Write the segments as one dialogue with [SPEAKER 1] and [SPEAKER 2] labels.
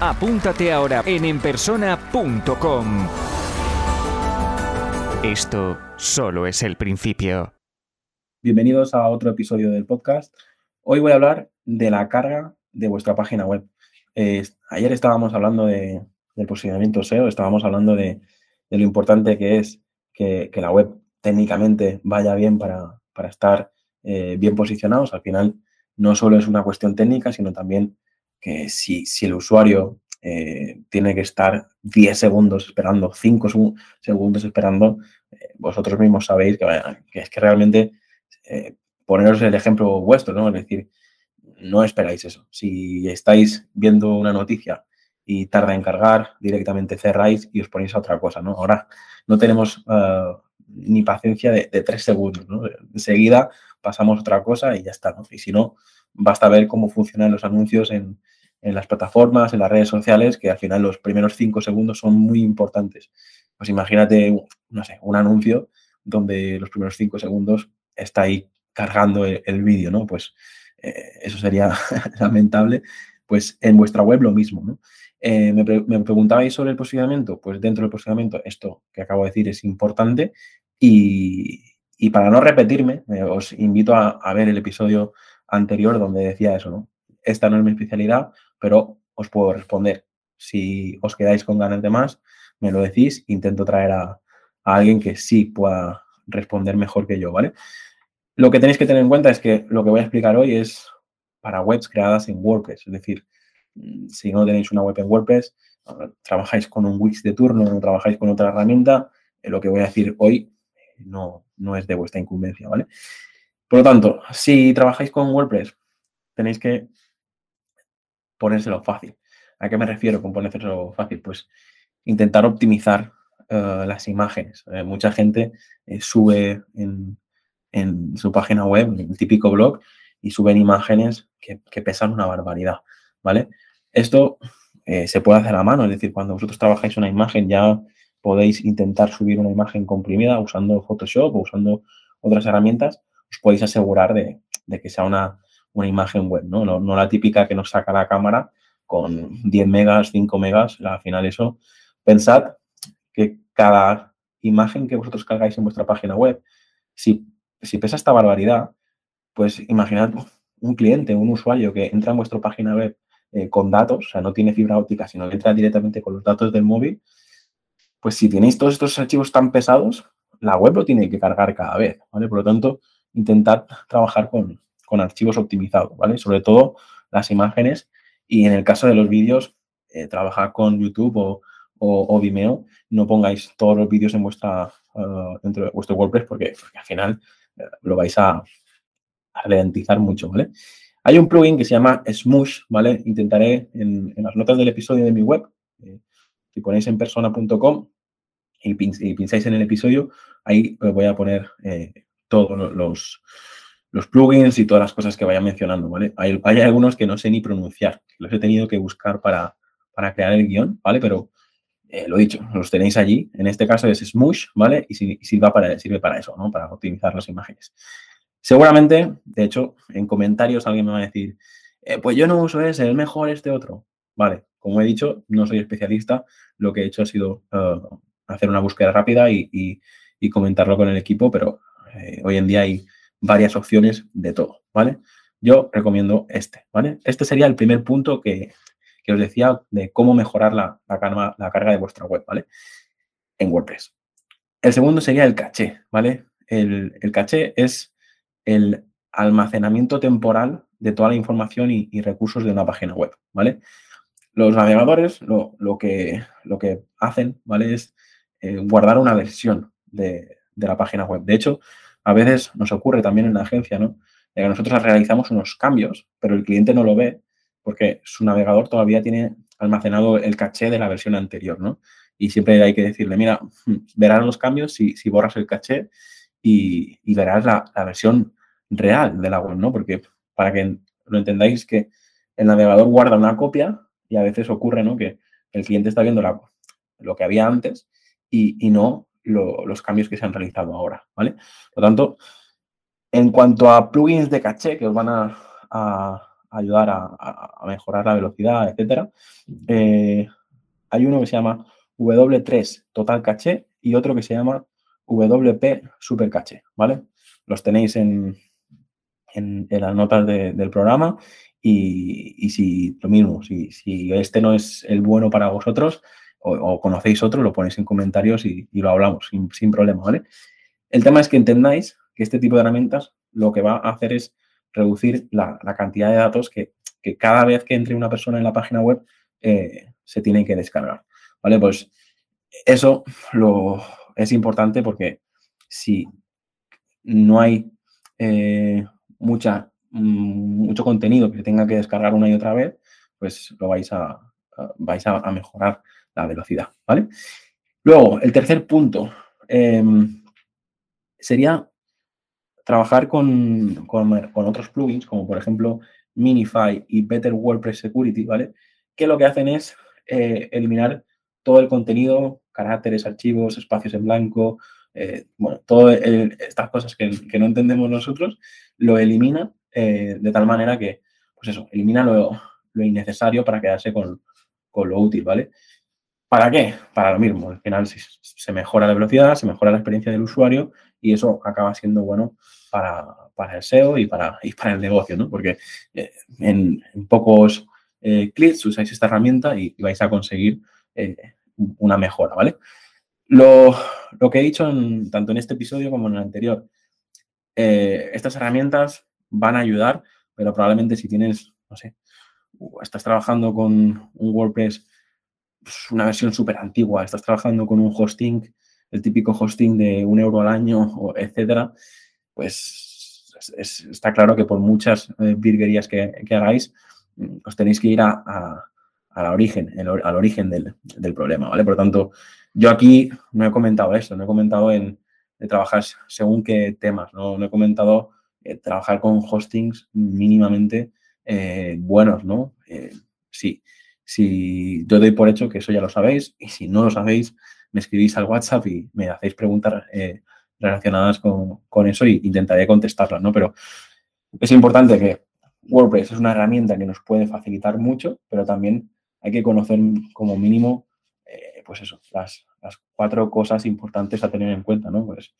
[SPEAKER 1] apúntate ahora en enpersona.com. Esto solo es el principio.
[SPEAKER 2] Bienvenidos a otro episodio del podcast. Hoy voy a hablar de la carga de vuestra página web. Ayer estábamos hablando de, del posicionamiento SEO, estábamos hablando de, lo importante que es que, la web técnicamente vaya bien para, para estar eh, bien posicionados. Al final, no solo es una cuestión técnica, sino también que si, si el usuario eh, tiene que estar 10 segundos esperando, 5 segundos esperando, eh, vosotros mismos sabéis que, es que realmente eh, poneros el ejemplo vuestro, ¿no? Es decir, no esperáis eso. Si estáis viendo una noticia y tarda en cargar, directamente cerráis y os ponéis a otra cosa, ¿no? Ahora no tenemos uh, ni paciencia de, de, tres segundos, ¿no? Enseguida pasamos a otra cosa y ya está, ¿no? Y si no, basta ver cómo funcionan los anuncios en, en las plataformas, en las redes sociales, que al final los primeros cinco segundos son muy importantes. Pues imagínate, no sé, un anuncio donde los primeros cinco segundos está ahí cargando el, vídeo, ¿no? Pues eh, eso sería lamentable. Pues en vuestra web lo mismo, ¿no? Eh, me, preguntabais sobre el posicionamiento. Pues dentro del posicionamiento, esto que acabo de decir es importante. Y, y para no repetirme, eh, os invito a, a, ver el episodio anterior donde decía eso, ¿no? Esta no es mi especialidad, pero os puedo responder. Si os quedáis con ganas de más, me lo decís, intento traer a, alguien que sí pueda responder mejor que yo, ¿vale? Lo que tenéis que tener en cuenta es que lo que voy a explicar hoy es para webs creadas en WordPress. Es decir, mm, si no tenéis una web en WordPress, trabajáis con un Wix de turno, no trabajáis con otra herramienta, eh, lo que voy a decir hoy no, no es de vuestra incumbencia, ¿vale? Por lo tanto, si trabajáis con WordPress, tenéis que ponérselo fácil. ¿A qué me refiero con ponérselo fácil? Pues intentar optimizar uh, las imágenes. Eh, mucha gente eh, sube en, su página web, en el típico blog, y suben imágenes que, pesan una barbaridad, ¿vale? Esto eh, se puede hacer a mano, es decir, cuando vosotros trabajáis una imagen ya podéis intentar subir una imagen comprimida usando Photoshop o usando otras herramientas, os podéis asegurar de que sea una, una imagen web, ¿no? ¿no? ¿no? la típica que nos saca la cámara con 10 megas, 5 megas, al final eso. Pensad que cada imagen que vosotros cargáis en vuestra página web, si, si pesa esta barbaridad, pues imaginad un cliente, un usuario que entra en vuestra página web eh, con datos, o sea, no tiene fibra óptica, sino que entra directamente con los datos del móvil, pues si tenéis todos estos archivos tan pesados, la web lo tiene que cargar cada vez, ¿vale? Por lo tanto, intentad trabajar con, con archivos optimizados, ¿vale? Sobre todo las imágenes y en el caso de los vídeos, eh, trabajar con YouTube o, o, Vimeo, no pongáis todos los vídeos en vuestra, uh, dentro de vuestro WordPress porque, al final uh, lo vais a, a, ralentizar mucho, ¿vale? Hay un plugin que se llama Smush, ¿vale? Intentaré en, las notas del episodio de mi web, eh, si ponéis en persona.com y, pin, y, pincháis en el episodio, ahí os voy a poner eh, todos los, los plugins y todas las cosas que vaya mencionando, ¿vale? Hay, algunos que no sé ni pronunciar, los he tenido que buscar para, para crear el guion, ¿vale? Pero eh, lo dicho, los tenéis allí. En este caso es Smush, ¿vale? Y, sirve, para, sirve para eso, ¿no? Para optimizar las imágenes. Seguramente, de hecho, en comentarios alguien me va a decir, eh, pues yo no uso ese, es mejor este otro. Vale, como he dicho, no soy especialista, lo que he hecho ha sido uh, hacer una búsqueda rápida y, y, y, comentarlo con el equipo, pero eh, hoy en día hay varias opciones de todo, ¿vale? Yo recomiendo este, ¿vale? Este sería el primer punto que, que os decía de cómo mejorar la, la, carga, de vuestra web, ¿vale? En WordPress. El segundo sería el caché, ¿vale? El, el caché es el almacenamiento temporal de toda la información y, y recursos de una página web, ¿vale? Los navegadores lo, lo, que, lo que hacen, ¿vale? Es eh, guardar una versión de, de la página web. De hecho, a veces nos ocurre también en la agencia, ¿no? De que nosotros realizamos unos cambios, pero el cliente no lo ve porque su navegador todavía tiene almacenado el caché de la versión anterior, ¿no? Y siempre hay que decirle, mira, verás los cambios si, borras el caché y, verás la, versión real de la web, ¿no? Porque para que lo entendáis que el navegador guarda una copia y a veces ocurre, ¿no? Que el cliente está viendo lo que había antes y no lo, los cambios que se han realizado ahora, ¿vale? Por lo tanto, en cuanto a plugins de caché que os van a, ayudar a, mejorar la velocidad, etcétera, eh, hay uno que se llama W3 Total Caché y otro que se llama WP Super Caché, ¿vale? Los tenéis en, en, las notas de, del programa y, y, si lo mismo, si, si, este no es el bueno para vosotros o, conocéis otro, lo ponéis en comentarios y, lo hablamos sin, problema, ¿vale? El tema es que entendáis que este tipo de herramientas lo que va a hacer es reducir la, cantidad de datos que, cada vez que entre una persona en la página web eh, se tienen que descargar, ¿vale? Pues eso lo, es importante porque si no hay eh, mucha, mm, mucho contenido que tenga que descargar una y otra vez, pues lo vais a vais a, mejorar la velocidad, ¿vale? Luego, el tercer punto eh, sería trabajar con, con, otros plugins, como por ejemplo Minify y Better WordPress Security, ¿vale? Que lo que hacen es eh, eliminar todo el contenido, caracteres, archivos, espacios en blanco, eh, bueno, todas estas cosas que, que, no entendemos nosotros, lo elimina eh, de tal manera que, pues eso, elimina lo, lo innecesario para quedarse con, con, lo útil, ¿vale? ¿Para qué? Para lo mismo. Al final se, mejora la velocidad, se mejora la experiencia del usuario y eso acaba siendo bueno para, para el SEO y para, y para el negocio, ¿no? Porque eh, en, pocos eh, clics usáis esta herramienta y, vais a conseguir eh, una mejora, ¿vale? Lo, lo, que he dicho tanto en este episodio como en el anterior, estas herramientas van a ayudar, pero probablemente si tienes, no sé, estás trabajando con un WordPress, pues una versión súper antigua, estás trabajando con un hosting, el típico hosting de un euro al año, etcétera, pues es, es, está claro que por muchas eh, virguerías que, hagáis, mm, os tenéis que ir a, a, la origen, al origen del, del, problema, ¿vale? Por lo tanto, yo aquí no he comentado eso, no he comentado en de trabajar según qué temas, no, no he comentado eh, trabajar con hostings mínimamente eh, buenos, ¿no? Eh, sí, yo doy por hecho que eso ya lo sabéis y si no lo sabéis, me escribís al WhatsApp y me hacéis preguntas eh, relacionadas con, con, eso e intentaré contestarlas, ¿no? Pero es importante que WordPress es una herramienta que nos puede facilitar mucho, pero también hay que conocer como mínimo pues eso, las, las, cuatro cosas importantes a tener en cuenta, ¿no? Pues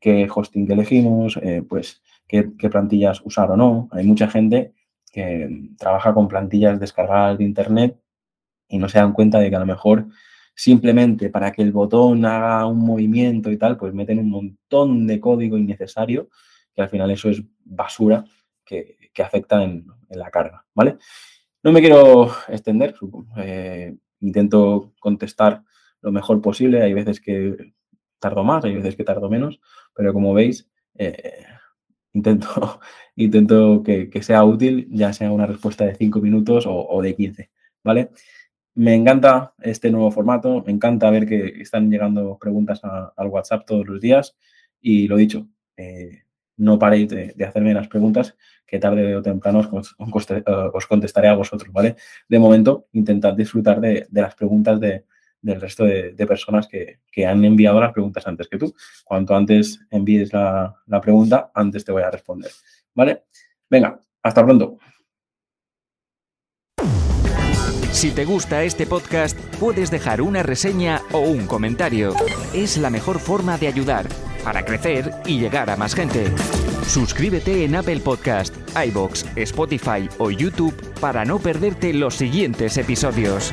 [SPEAKER 2] qué hosting elegimos, eh, pues qué, plantillas usar o no. Hay mucha gente que trabaja con plantillas descargadas de internet y no se dan cuenta de que a lo mejor simplemente para que el botón haga un movimiento y tal, pues meten un montón de código innecesario, que al final eso es basura que, que afecta en, en, la carga, ¿vale? No me quiero extender, eh, intento contestar lo mejor posible. Hay veces que tardo más, hay veces que tardo menos, pero como veis, eh, intento, intento que, que, sea útil, ya sea una respuesta de 5 minutos o, de 15, ¿vale? Me encanta este nuevo formato, me encanta ver que están llegando preguntas a, al WhatsApp todos los días y lo dicho, eh, no paréis de, de, hacerme las preguntas que tarde o temprano os, os, contestaré a vosotros, ¿vale? De momento, intentad disfrutar de, de las preguntas de, del resto de, personas que, que, han enviado las preguntas antes que tú. Cuanto antes envíes la, la pregunta, antes te voy a responder, ¿vale? Venga, hasta pronto.
[SPEAKER 1] Si te gusta este podcast, puedes dejar una reseña o un comentario. Es la mejor forma de ayudar para crecer y llegar a más gente. Suscríbete en Apple Podcast, iBox, Spotify o YouTube para no perderte los siguientes episodios.